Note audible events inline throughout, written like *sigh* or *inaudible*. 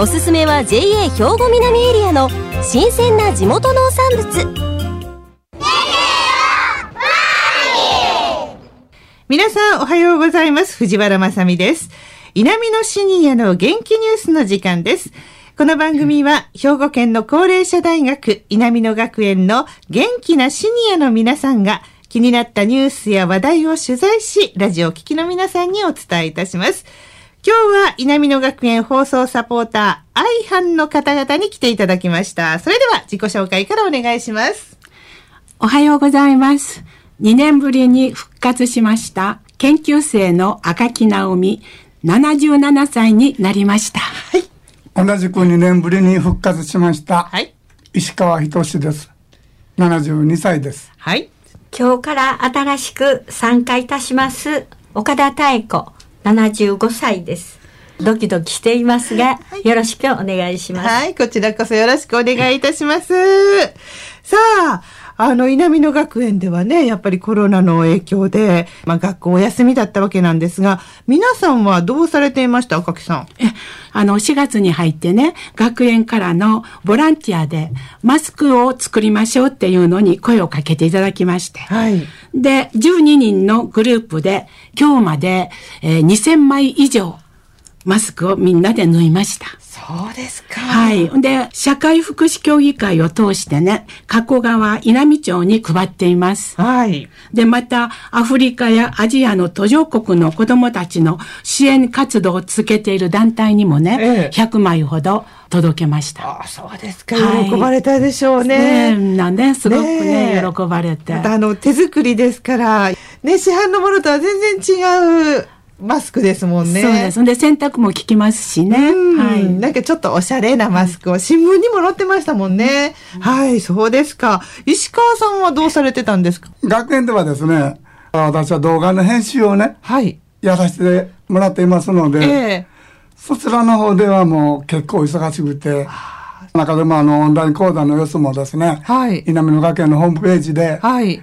おすすめは JA 兵庫南エリアの新鮮な地元農産物。皆さんおはようございます。藤原まさです。南のシニアの元気ニュースの時間です。この番組は兵庫県の高齢者大学南野学園の元気なシニアの皆さんが気になったニュースや話題を取材し、ラジオ聴きの皆さんにお伝えいたします。今日は稲美野学園放送サポーター、愛班の方々に来ていただきました。それでは自己紹介からお願いします。おはようございます。2年ぶりに復活しました研究生の赤木直美、77歳になりました。はい。同じく2年ぶりに復活しました。はい。石川仁です。72歳です。はい。今日から新しく参加いたします岡田妙子75歳です。ドキドキしていますが、はい、よろしくお願いします。はい、こちらこそよろしくお願いいたします。さあ、あの、稲美野学園ではね、やっぱりコロナの影響で、まあ学校お休みだったわけなんですが、皆さんはどうされていました赤木さん？え、あの、4月に入ってね、学園からのボランティアでマスクを作りましょうっていうのに声をかけていただきまして。はい。で、12人のグループで、今日まで、えー、2000枚以上、マスクをみんなで縫いました。そうですか。はい。で、社会福祉協議会を通してね、加古川稲美町に配っています。はい。で、また、アフリカやアジアの途上国の子供たちの支援活動を続けている団体にもね、ええ、100枚ほど届けました。あそうですか。喜ばれたでしょうね。ねなんで、すごくね、ね喜ばれて。また、あの、手作りですから、ね、市販のものとは全然違う、マスクですもんね。そうです。で、洗濯も効きますしね。はい。なんかちょっとおしゃれなマスクを、新聞にも載ってましたもんね。はい、そうですか。石川さんはどうされてたんですか？学園ではですね、私は動画の編集をね、はい。やらせてもらっていますので、えー、そちらの方ではもう結構忙しくて、中でもあのオンライン講座の様子もですね、はい。稲美野学園のホームページで、はい。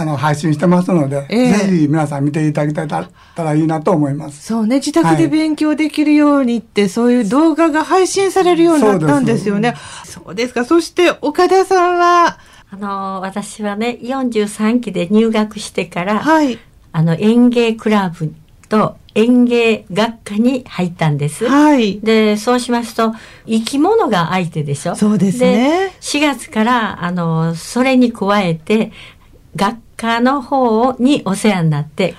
あの、配信してますので、えー、ぜひ皆さん見ていただきたいたらいいなと思います。そうね、自宅で勉強できるようにって、はい、そういう動画が配信されるようになったんですよね。そうですか。そして、岡田さんは、あの、私はね、43期で入学してから、はい。あの、園芸クラブと園芸学科に入ったんです。はい。で、そうしますと、生き物が相手でしょそうですね。で、4月から、あの、それに加えて、学科の方にお世話になって、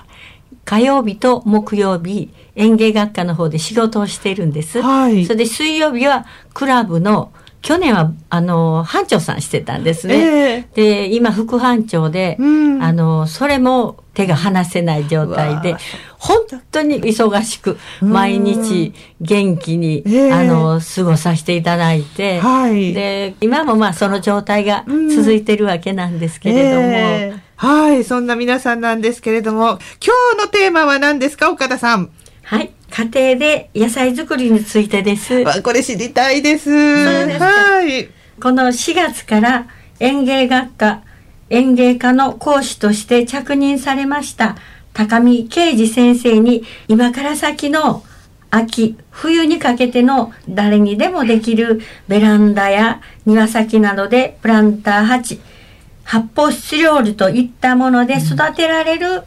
火曜日と木曜日、園芸学科の方で仕事をしているんです。はい。それで水曜日はクラブの去年は、あの、班長さんしてたんですね。えー、で、今、副班長で、うん、あの、それも手が離せない状態で、本当に忙しく、毎日元気に、えー、あの、過ごさせていただいて、はい、で、今もまあ、その状態が続いてるわけなんですけれども、えー、はい、そんな皆さんなんですけれども、今日のテーマは何ですか、岡田さん？はい。家庭で野菜作りについてです。これ知りたいです。はい。この4月から園芸学科、園芸科の講師として着任されました高見啓二先生に今から先の秋、冬にかけての誰にでもできるベランダや庭先などでプランター鉢、発泡スチロールといったもので育てられる、うん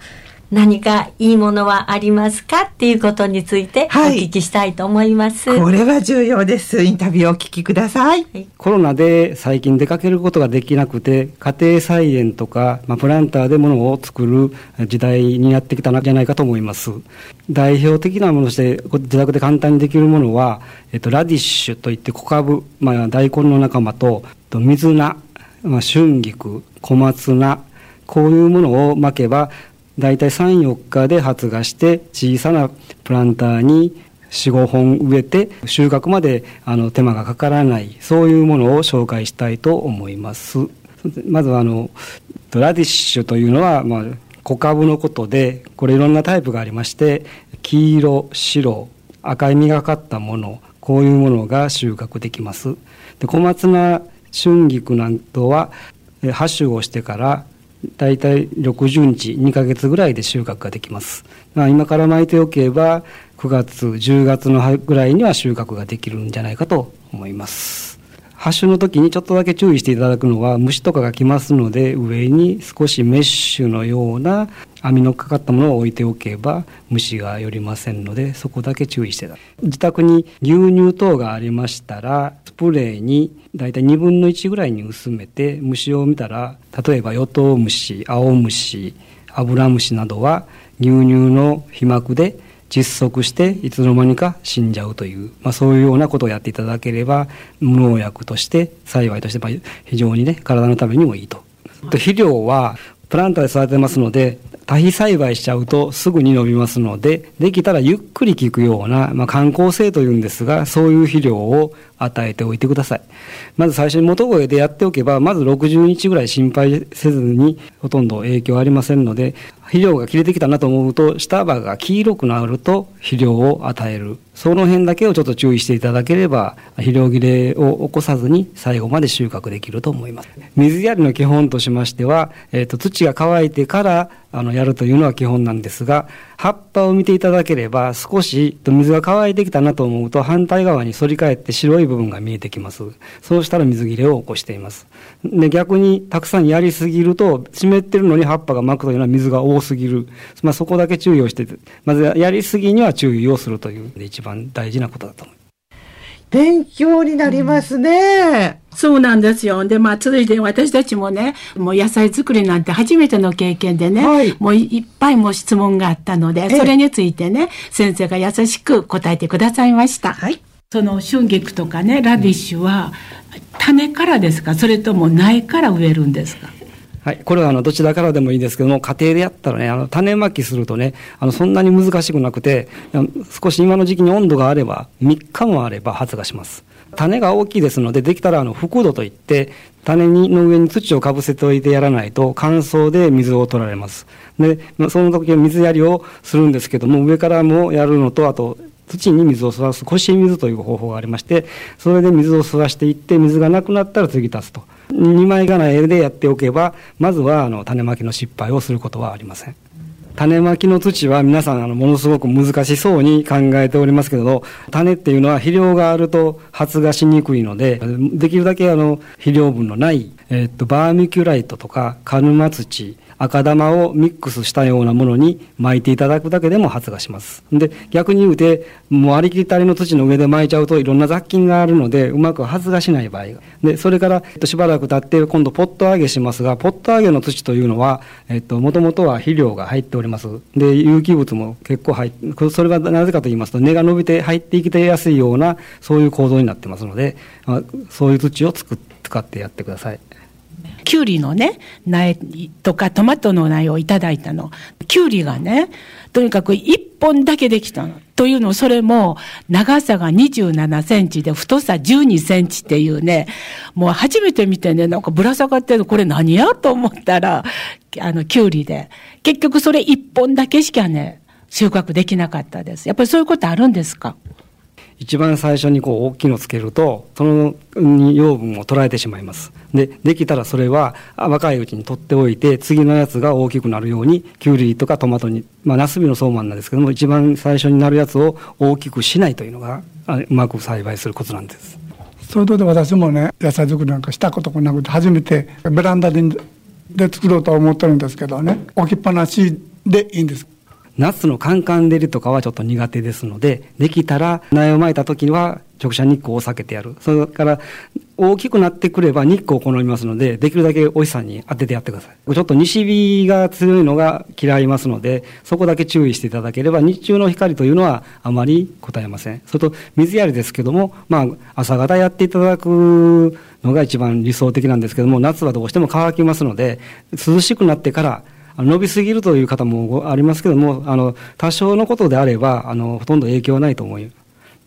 何かいいものはありますかっていうことについてお聞きしたいと思います、はい、これは重要です。インタビューをお聞きください、はい、コロナで最近出かけることができなくて家庭菜園とか、まあ、プランターでものを作る時代になってきたんじゃないかと思います。代表的なものとして自宅で簡単にできるものは、えっと、ラディッシュといって小株、まあ、大根の仲間と水菜、まあ、春菊小松菜こういうものをまけば大体3、4日で発芽して小さなプランターに45本植えて収穫まであの手間がかからないそういうものを紹介したいと思います。まずあのラディッシュというのは、まあ、小株のことでこれいろんなタイプがありまして黄色白赤い実がかったものこういうものが収穫できます。で小松菜春菊などはハ種をしてからだいたい60日2ヶ月ぐらいで収穫ができます、まあ、今から巻いておけば9月10月のぐらいには収穫ができるんじゃないかと思います。発種の時にちょっとだけ注意していただくのは虫とかが来ますので上に少しメッシュのような網のかかったものを置いておけば虫が寄りませんのでそこだけ注意してた自宅に牛乳等がありましたらスプレーにだいたい2分の1ぐらいに薄めて虫を見たら例えばヨトウムシ青虫アブラムシなどは牛乳の皮膜で窒息していつの間にか死んじゃうという、まあ、そういうようなことをやっていただければ無農薬として幸いとして、非常にね体のためにもいいと。肥料はプランターで育てますので多肥栽培しちゃうとすぐに伸びますのでできたらゆっくり効くような、まあ、観光性というんですがそういう肥料を与えておいてください。まず最初に元肥でやっておけばまず60日ぐらい心配せずにほとんど影響ありませんので肥料が切れてきたなと思うと下葉が黄色くなると肥料を与える。その辺だけをちょっと注意していただければ肥料切れを起こさずに最後まで収穫できると思います。水やりの基本としましては、えーと、土が乾いてからあのやるというのは基本なんですが葉っぱを見ていただければ少し水が乾いてきたなと思うと反対側に反り返って白い部分が見えてきます。そうしたら水切れを起こしています。で逆にたくさんやりすぎると湿ってるのに葉っぱが巻くというのは水が多すぎる、まあ、そこだけ注意をしてまずやりすぎには注意をするという一番大事なことだと思います勉強になりますね。うん、そうなんですよ。で、まあ、続いて私たちもね、もう野菜作りなんて初めての経験でね、はい、もういっぱいも質問があったので、それについてね、先生が優しく答えてくださいました。はい。その春菊とかね、ラディッシュは、種からですか？それとも苗から植えるんですか？はい、これはあのどちらからでもいいですけども、家庭でやったらね、あの種まきするとね、あのそんなに難しくなくて、少し今の時期に温度があれば、3日もあれば発芽します。種が大きいですので、できたらあの覆土といって、種にの上に土をかぶせておいてやらないと乾燥で水を取られます。で、その時は水やりをするんですけども、上からもやるのと、あと土に水を吸わす腰水という方法がありましてそれで水を吸わしていって水がなくなったら次立つと。2枚が苗でやっておけばまずはあの種まきの失敗をすることはありません。種まきの土は皆さんあのものすごく難しそうに考えておりますけれど種っていうのは肥料があると発芽しにくいのでできるだけあの肥料分のない、えっとバーミキュライトとかカヌマ土赤玉をミックスしたようなものに巻いていただくだけでも発芽します。で、逆に言うて、もうありきたりの土の上で巻いちゃうといろんな雑菌があるので、うまく発芽しない場合が。で、それから、えっと、しばらく経って今度ポット揚げしますが、ポット揚げの土というのは、えっと、もともとは肥料が入っております。で、有機物も結構入って、それがなぜかと言いますと、根が伸びて入ってきてやすいような、そういう構造になってますので、ま、そういう土を作使ってやってください。きゅうりのね、苗とかトマトの苗をいただいたの。きゅうりがね、とにかく一本だけできたの。というの、それも長さが27センチで太さ12センチっていうね、もう初めて見てね、なんかぶら下がってるのこれ何やと思ったら、あの、きゅうりで。結局それ一本だけしかね、収穫できなかったです。やっぱりそういうことあるんですか？一番最初にこう大きいのつけるとその養分を捉えてしまいます。でできたらそれは若いうちに取っておいて次のやつが大きくなるようにきゅうりとかトマトにまあナスビの相馬なんですけども一番最初になるやつを大きくしないというのがうまく栽培するコツなんです。それとで私もね野菜作りなんかしたことがなくて初めてベランダでで作ろうと思ってるんですけどね置きっぱなしでいいんです。夏のカンカン照りとかはちょっと苦手ですので、できたら苗をまいた時には直射日光を避けてやる。それから大きくなってくれば日光を好みますので、できるだけお日さんに当ててやってください。ちょっと西日が強いのが嫌いますので、そこだけ注意していただければ、日中の光というのはあまり答えません。それと水やりですけども、まあ朝方やっていただくのが一番理想的なんですけども、夏はどうしても乾きますので、涼しくなってから伸びすぎるという方もありますけども、あの多少のことであればあのほとんど影響はないと思い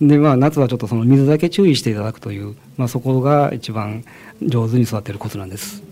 で、まあ、夏はちょっとその水だけ注意していただくという、まあ、そこが一番上手に育てるコツなんです。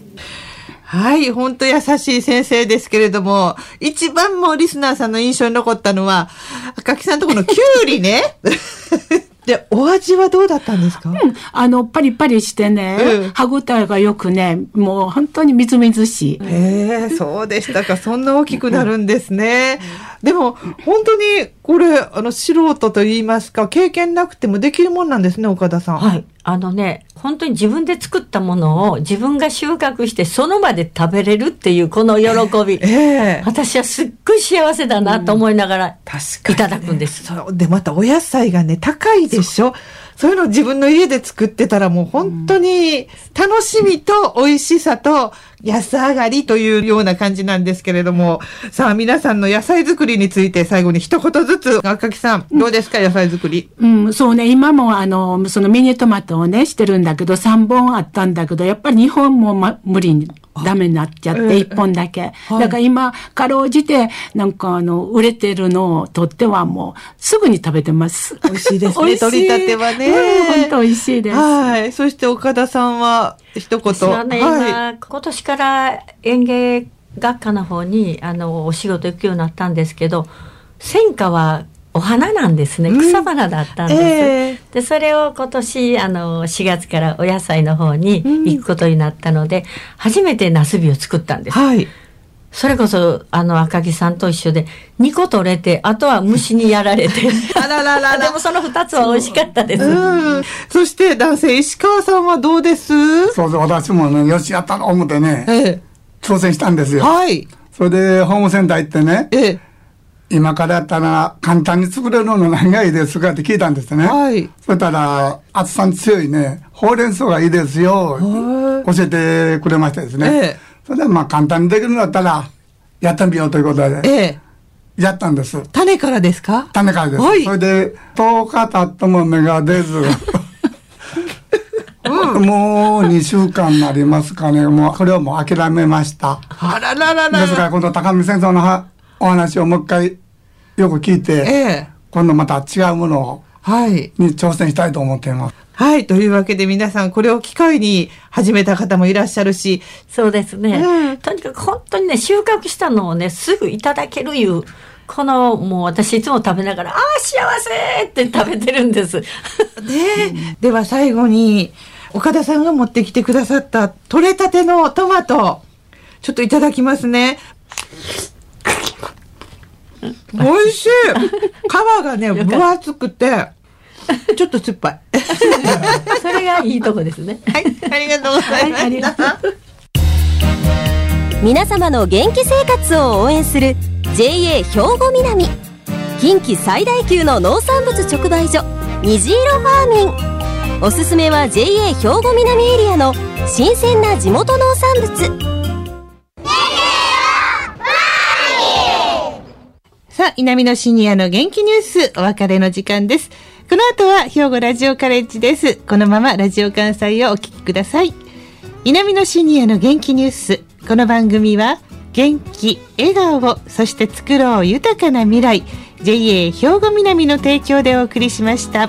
はい、本当優しい先生ですけれども、一番もリスナーさんの印象に残ったのは、赤木さんとこのキュウリね。*laughs* で、お味はどうだったんですか、うん、あの、パリパリしてね、うん、歯ごたえがよくね、もう本当にみずみずしい。へえ、そうでしたか。そんな大きくなるんですね。でも、本当に、これ、あの、素人と言いますか、経験なくてもできるもんなんですね、岡田さん。はい。あのね、本当に自分で作ったものを自分が収穫してその場で食べれるっていうこの喜び。えー、私はすっごい幸せだなと思いながら、いただくんです。そう。で、またお野菜がね、高いでしょそういうのを自分の家で作ってたらもう本当に楽しみと美味しさと安上がりというような感じなんですけれども、さあ皆さんの野菜作りについて最後に一言ずつ、赤木さん、どうですか、野菜作り？うん、そうね、今もあの、そのミニトマトをね、してるんだけど、3本あったんだけど、やっぱり2本も、ま、無理にダメになっちゃって、1本だけ。だから今、かろうじて、なんかあの、売れてるのをとってはもう、すぐに食べてます。美味しいですね。*laughs* 取り立てはね。本当美味しいです。はい。そして岡田さんは、一言。私はね、はい、今年から園芸学科の方にあのお仕事行くようになったんですけど戦果はお花なんですね。草花だったんです、うんえ。ー、でそれを今年あの4月からお野菜の方に行くことになったので、うん、初めてナスビを作ったんです、はい、それこそあの赤木さんと一緒で2個取れてあとは虫にやられて。あららら *laughs* でもその2つは美味しかったです。そそして男性石川さんはどうです？そうそう私もねよしやったの思ってね、ええ。挑戦したんですよ。はい。それで、ホームセンター行ってね、ええ、今からやったら簡単に作れるの何がいいですかって聞いたんですね。はい。そしたら、暑さに強いね、ほうれん草がいいですよ、教えてくれましてですね。ええ、それでまあ簡単にできるんだったら、やってみようということで。ええ。やったんです。種からですか？種からです。はい。それで、10日経っても芽が出ず。*laughs* *laughs* もう2週間になりますかね。もう、これをもう諦めました。あらららら。ですから、この高見先生のお話をもう一回よく聞いて、ええ、今度また違うものを、はい。に挑戦したいと思っています。はい。というわけで皆さん、これを機会に始めた方もいらっしゃるし。そうですね。うん、とにかく本当にね、収穫したのをね、すぐいただけるいう、この、もう私いつも食べながら、ああ、幸せって食べてるんです。*laughs* ね、では最後に、岡田さんが持ってきてくださった取れたてのトマト、ちょっといただきますね。美味しい *laughs* 皮がね、分厚くて、ちょっと酸っぱい。*laughs* それがいいとこですね。はい、ありがとうございます。はい、皆様の元気生活を応援する JA 兵庫南近畿最大級の農産物直売所虹色ファーミンおすすめは JA 兵庫南エリアの新鮮な地元農産物南のシニアの元気ニュース、お別れの時間です。この後は兵庫ラジオカレッジです。このままラジオ関西をお聞きください。南のシニアの元気ニュース。この番組は、元気、笑顔を、そして作ろう豊かな未来、JA 兵庫南の提供でお送りしました。